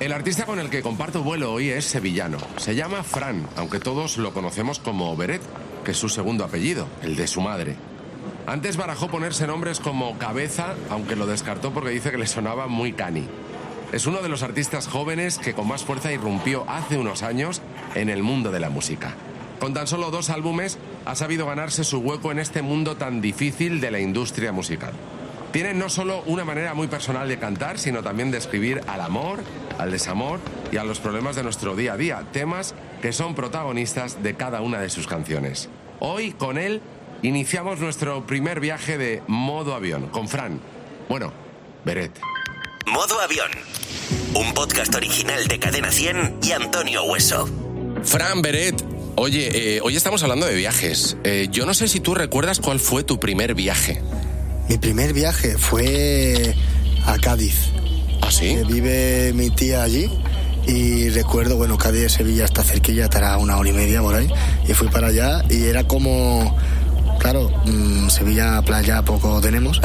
El artista con el que comparto vuelo hoy es sevillano. Se llama Fran, aunque todos lo conocemos como Beret, que es su segundo apellido, el de su madre. Antes barajó ponerse nombres como Cabeza, aunque lo descartó porque dice que le sonaba muy cani. Es uno de los artistas jóvenes que con más fuerza irrumpió hace unos años en el mundo de la música. Con tan solo dos álbumes ha sabido ganarse su hueco en este mundo tan difícil de la industria musical. Tiene no solo una manera muy personal de cantar, sino también de escribir al amor, al desamor y a los problemas de nuestro día a día, temas que son protagonistas de cada una de sus canciones. Hoy, con él, iniciamos nuestro primer viaje de modo avión, con Fran. Bueno, Beret. Modo Avión. Un podcast original de Cadena 100 y Antonio Hueso. Fran Beret, oye, eh, hoy estamos hablando de viajes. Eh, yo no sé si tú recuerdas cuál fue tu primer viaje. Mi primer viaje fue a Cádiz. ¿Ah, sí? Que vive mi tía allí. Y recuerdo, bueno, Cádiz de Sevilla está cerquilla, estará una hora y media por ahí. Y fui para allá y era como claro, mm, Sevilla, playa, poco tenemos.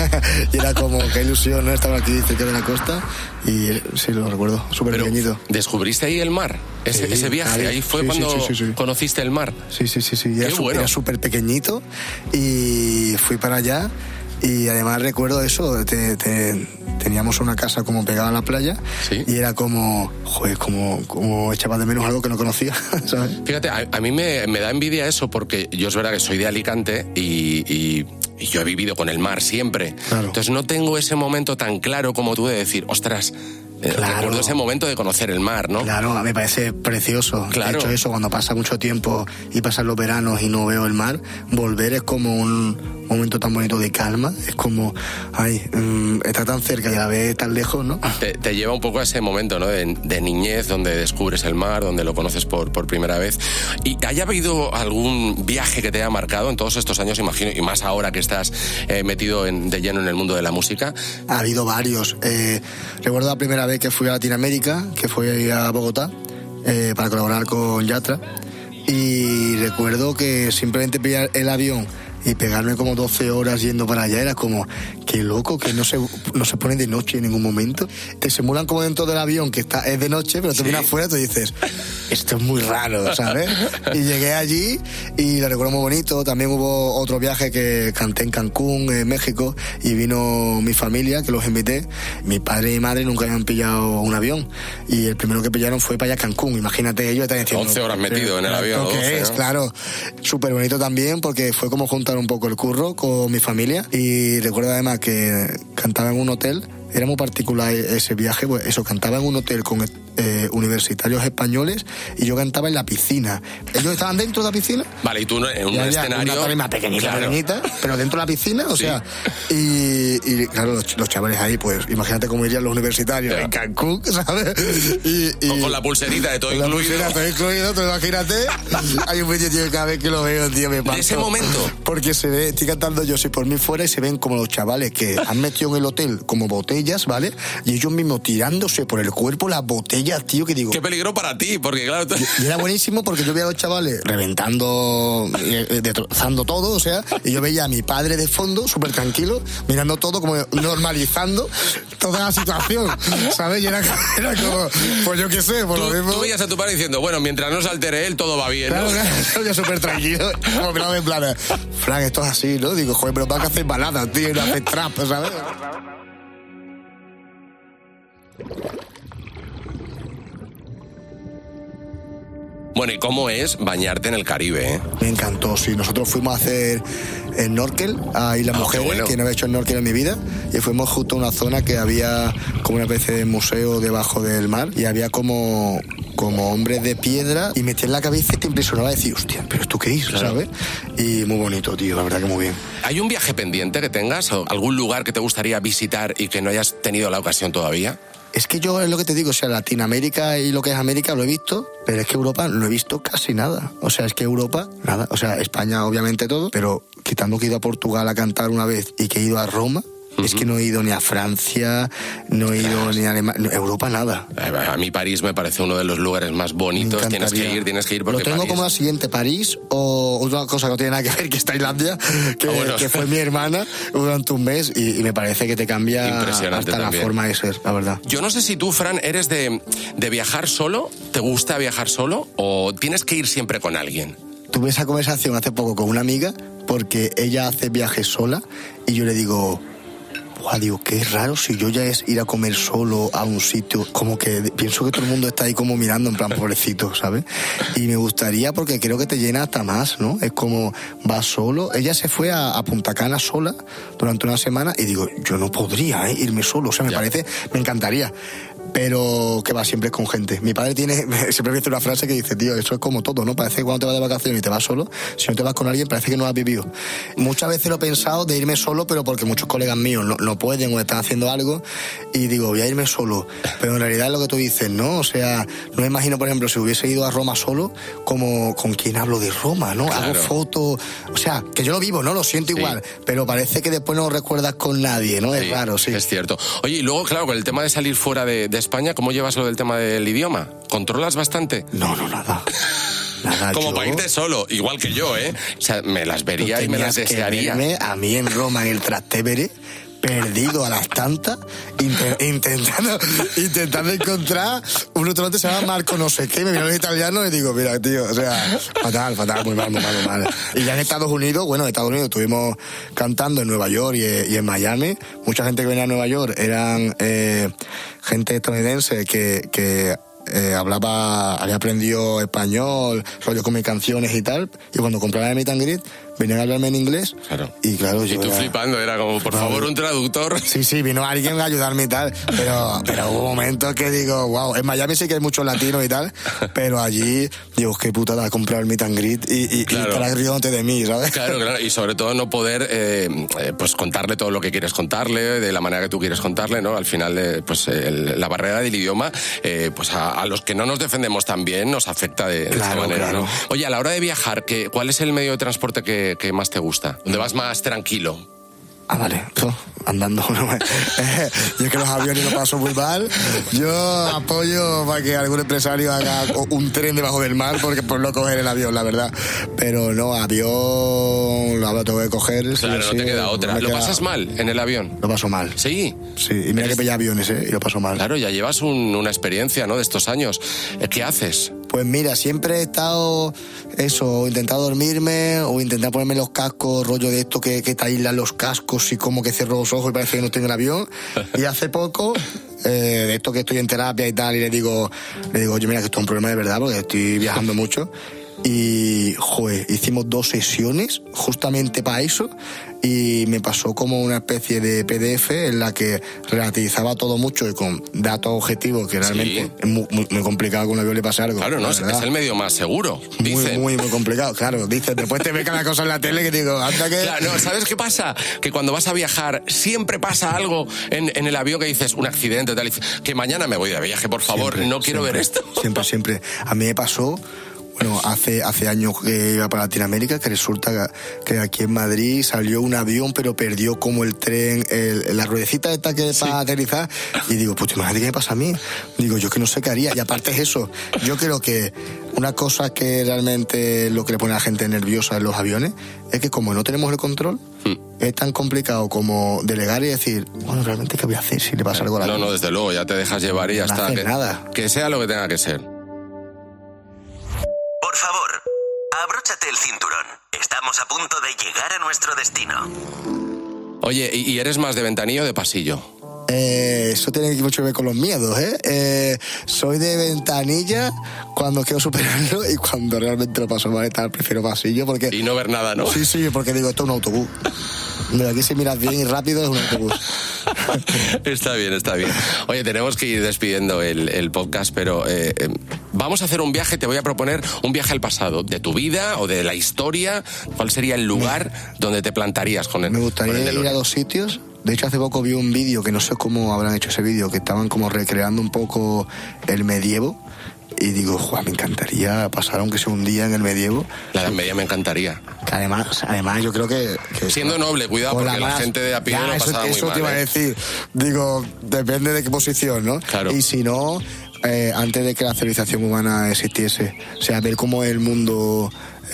y era como, qué ilusión, ¿no? Estaba aquí cerca de la costa y sí, lo recuerdo, súper pequeñito. ¿Descubriste ahí el mar? Ese, ese viaje, ahí, fue cuando conociste el mar. Sí, sí, sí, sí. Era súper pequeñito y fui para allá y además recuerdo eso, teníamos una casa como pegada a la playa y era como, joder, como, como echaba de menos algo que no conocía, ¿sabes? Fíjate, a, mí me, da envidia eso porque yo es verdad que soy de Alicante y, yo he vivido con el mar siempre. Entonces no tengo ese momento tan claro como tú de decir, ostras, eh, Recuerdo ese momento de conocer el mar, ¿no? Claro, a mí me parece precioso. Claro. De hecho, eso, cuando pasa mucho tiempo y pasan los veranos y no veo el mar, volver es como un, momento tan bonito de calma. Es como, ay, mm, está tan cerca y a la vez tan lejos, ¿no? Te, lleva un poco a ese momento, ¿no? De, niñez, donde descubres el mar, donde lo conoces por, por primera vez. ¿Y haya habido algún viaje que te haya marcado en todos estos años, imagino, y más ahora que estás eh, metido de lleno en el mundo de la música? Ha habido varios. Eh, recuerdo la primera vez que fui a Latinoamérica, que fui a Bogotá, eh, para colaborar con Yatra. Y recuerdo que simplemente pillar el avión y pegarme como 12 horas yendo para allá era como, qué loco, que no se, no se pone de noche en ningún momento. Te simulan como dentro del avión que está, es de noche, pero tú vienes afuera y tú dices, esto es muy raro, ¿sabes? y llegué allí y lo recuerdo muy bonito. También hubo otro viaje que canté en Cancún, en México, y vino mi familia, que los invité. Mi padre y madre nunca habían pillado un avión. Y el primero que pillaron fue para allá Cancún. Imagínate, ellos están diciendo... 11 horas metido en el avión. es, claro. Súper bonito también porque fue como un poco el curro con mi familia. Y recuerdo además que cantaba en un hotel era muy particular ese viaje, pues eso, cantaba en un hotel con eh, universitarios españoles y yo cantaba en la piscina. Ellos estaban dentro de la piscina. Vale, y tú en un escenario. Una más pequeñita, pequeñita, pero dentro de la piscina, o sea. Y, claro, los, chavales ahí, pues imagínate cómo irían los universitarios en Cancún, ¿sabes? Y, con la pulserita de todo con incluido. La pulserita todo incluido, imagínate. Hay un vídeo, tío, cada vez que lo veo, tío, me pasa. ese momento. Porque se ve, estoy cantando yo, si por mí fuera, y se ven como los chavales que han metido en el hotel como botellas, ¿vale? Y ellos mismos tirándose por el cuerpo las botellas tío, que digo. Qué peligro para ti, porque claro. Y, era buenísimo porque yo veía a los chavales reventando, eh, eh, destrozando todo, o sea, y yo veía a mi padre de fondo, súper tranquilo, mirando todo, como normalizando toda la situación, ¿sabes? Y era, como, pues yo qué sé, por lo mismo. Tú veías a tu padre diciendo, bueno, mientras no se altere él, todo va bien. Claro, ¿no? yo súper tranquilo, como miraba en plan, Frank, esto es así, ¿no? Digo, joder, pero para que hacer baladas, tío, y no hacer trap, ¿sabes? Bueno, ¿y cómo es bañarte en el Caribe? Eh? Me encantó, sí. Nosotros fuimos a hacer snorkel a Isla ah, Mujeres, que no había hecho snorkel en mi vida, y fuimos justo a una zona que había como una especie de museo debajo del mar, y había como como hombres de piedra y metí en la cabeza y te impresionaba decir, hostia, pero esto qué es, ¿sabes? Y muy bonito, tío, la verdad que muy bien. ¿Hay un viaje pendiente que tengas o algún lugar que te gustaría visitar y que no hayas tenido la ocasión todavía? Es que yo es lo que te digo, o sea, Latinoamérica y lo que es América lo he visto, pero es que Europa no he visto casi nada. O sea, es que Europa, nada. O sea, España obviamente todo, pero quitando que he ido a Portugal a cantar una vez y que he ido a Roma, Es que no he ido ni a Francia, no he ido ni a Alemania, Europa nada. A mí París me parece uno de los lugares más bonitos. Tienes que ir, tienes que ir porque Lo tengo como la siguiente, París o otra cosa que no tiene nada que ver, que es Tailandia, que, ah, que fue mi hermana durante un mes y, me parece que te cambia hasta la forma de ser, la verdad. Yo no sé si tú, Fran, eres de, de viajar solo, ¿te gusta viajar solo o tienes que ir siempre con alguien? Tuve esa conversación hace poco con una amiga porque ella hace viajes sola y yo le digo, Buah, digo, qué raro si yo ya es ir a comer solo a un sitio, como que pienso que todo el mundo está ahí como mirando en plan pobrecito, ¿sabes? Y me gustaría porque creo que te llena hasta más, ¿no? Es como va solo. Ella se fue a, Punta Cana sola durante una semana y digo, yo no podría ¿eh? irme solo, o sea, me parece, me encantaría pero que va siempre con gente. Mi padre tiene, siempre dice una frase que dice, tío, eso es como todo, ¿no? Parece que cuando te vas de vacaciones y te vas solo, si no te vas con alguien, parece que no has vivido. Muchas veces lo he pensado de irme solo, pero porque muchos colegas míos no, pueden o están haciendo algo, y digo, voy a irme solo. Pero en realidad es lo que tú dices, ¿no? O sea, no me imagino, por ejemplo, si hubiese ido a Roma solo, como con quién hablo de Roma, ¿no? Hago fotos, o sea, que yo lo vivo, ¿no? Lo siento igual, pero parece que después no lo recuerdas con nadie, ¿no? Es raro, sí. Es cierto. Oye, y luego, claro, con el tema de salir fuera de España, ¿cómo llevas lo del tema del idioma? ¿Controlas bastante? No, no, nada. Nada, Como para irte solo, igual que yo, ¿eh? O sea, me las vería y me las desearía. a mí en Roma, en el Trastevere, perdido a las tantas, intentando, intentando encontrar un restaurante que se llama Marco no sé qué, me vino en italiano y digo, mira, tío, o sea, fatal, fatal, muy mal, muy mal, muy mal. Y ya en Estados Unidos, bueno, en Estados Unidos estuvimos cantando en Nueva York y, en Miami. Mucha gente que venía a Nueva York eran eh, gente estadounidense que, que eh, hablaba, había aprendido español, rollo con mis canciones y tal, y cuando compraba el Meet and Greet, venían a hablarme en inglés. Claro. Y claro, yo. Y tú flipando, era como, por favor, un traductor. Sí, sí, vino alguien a ayudarme y tal. Pero, pero hubo momentos que digo, wow, en Miami sí que hay muchos latinos y tal, pero allí, digo, qué putada comprar el meet and greet y, y, claro. y de mí, ¿sabes? Claro, claro. Y sobre todo no poder, eh, eh, pues contarle todo lo que quieres contarle, de la manera que tú quieres contarle, ¿no? Al final, eh, pues la barrera del idioma, pues a, los que no nos defendemos tan bien nos afecta de, esta manera, ¿no? Oye, a la hora de viajar, ¿qué, ¿cuál es el medio de transporte que que, más te gusta? ¿Dónde vas más tranquilo? Ah, vale, andando. yo que los aviones lo paso muy mal. Yo apoyo para que algún empresario haga un tren debajo del mar, porque por no coger el avión, la verdad. Pero no, avión, lo tengo que coger. Claro, no te queda otra. ¿Lo pasas mal en el avión? Lo paso mal. Sí. Sí, y mira que pilla aviones, ¿eh? Y lo paso mal. Claro, ya llevas una experiencia, ¿no? De estos años. ¿Qué haces? Pues mira, siempre he estado eso, intentado dormirme o intentar ponerme los cascos, rollo de esto que, que te aíslan los cascos y como que cierro los ojos y parece que no estoy en el avión. Y hace poco, eh, de esto que estoy en terapia y tal, y le digo, le digo, oye, mira que esto es un problema de verdad porque estoy viajando mucho. Y, joder, hicimos dos sesiones justamente para eso y me pasó como una especie de PDF en la que relativizaba todo mucho y con datos objetivos que realmente es muy, complicado que un avión le pase algo. Claro, no, es, el medio más seguro. Muy, muy, muy complicado, claro. Dice, después te ve cada cosa en la tele que digo, anda que. Claro, no, ¿sabes qué pasa? Que cuando vas a viajar siempre pasa algo en, en el avión que dices, un accidente, tal, que mañana me voy de viaje, por favor, no quiero ver esto. Siempre, siempre. A mí me pasó bueno, hace, hace años que iba para Latinoamérica, que resulta que aquí en Madrid salió un avión, pero perdió como el tren, la ruedecita esta que es para aterrizar. Y digo, pues imagínate qué me pasa a mí. Digo, yo que no sé qué haría. Y aparte es eso, yo creo que una cosa que realmente lo que le pone a la gente nerviosa en los aviones es que como no tenemos el control, hmm. es tan complicado como delegar y decir, bueno, realmente qué voy a hacer si le pasa algo a la No, no, desde luego, ya te dejas llevar y ya está. que, nada. Que sea lo que tenga que ser. Abróchate el cinturón. Estamos a punto de llegar a nuestro destino. Oye, ¿y eres más de ventanillo o de pasillo? Eh, eso tiene mucho que ver con los miedos, ¿eh? ¿eh? Soy de ventanilla cuando quiero superarlo y cuando realmente lo paso mal, tal, prefiero pasillo porque... Y no ver nada, ¿no? Sí, sí, porque digo, esto es un autobús. De aquí si miras bien y rápido es un autobús. está bien, está bien. Oye, tenemos que ir despidiendo el, podcast, pero eh, eh, vamos a hacer un viaje, te voy a proponer un viaje al pasado, de tu vida o de la historia. ¿Cuál sería el lugar donde te plantarías con él? Me gustaría ir a dos sitios. De hecho, hace poco vi un vídeo que no sé cómo habrán hecho ese vídeo, que estaban como recreando un poco el medievo y digo, Juan, me encantaría pasar aunque sea un día en el medievo. La Edad Media me encantaría. además, además yo creo que... Siendo noble, cuidado, porque la, gente de a pie lo eso, eso te iba a ¿eh? decir. Digo, depende de qué posición, ¿no? Claro. Y si no, eh, antes de que la civilización humana existiese. O sea, ver cómo el mundo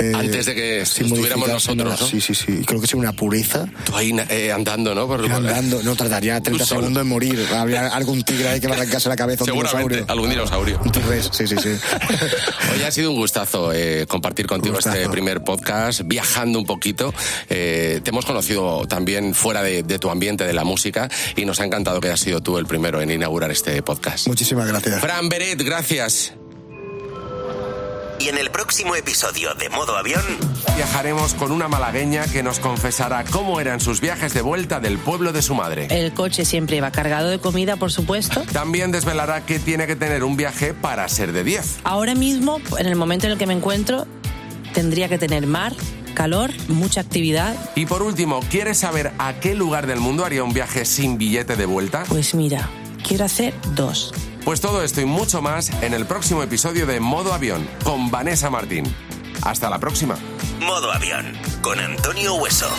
eh, Antes de que estuviéramos nosotros, ¿no? Sí, sí, sí. Creo que es una pureza. Tú ahí eh, andando, ¿no? Por, andando, no tardaría 30 segundos en morir. Habría algún tigre ahí que me arrancase la cabeza. Seguramente, algún dinosaurio. Un tigres, sí, sí, sí. Hoy ha sido un gustazo eh, compartir contigo este primer podcast, viajando un poquito. te hemos conocido también fuera de, de, tu ambiente, de la música, y nos ha encantado que hayas sido tú el primero en inaugurar este podcast. Muchísimas gracias. Fran Beret, gracias. Y en el próximo episodio de Modo Avión viajaremos con una malagueña que nos confesará cómo eran sus viajes de vuelta del pueblo de su madre. El coche siempre iba cargado de comida, por supuesto. También desvelará que tiene que tener un viaje para ser de 10. Ahora mismo, en el momento en el que me encuentro, tendría que tener mar, calor, mucha actividad. Y por último, ¿quieres saber a qué lugar del mundo haría un viaje sin billete de vuelta? Pues mira, quiero hacer dos. Pues todo esto y mucho más en el próximo episodio de Modo Avión con Vanessa Martín. Hasta la próxima. Modo Avión con Antonio Hueso.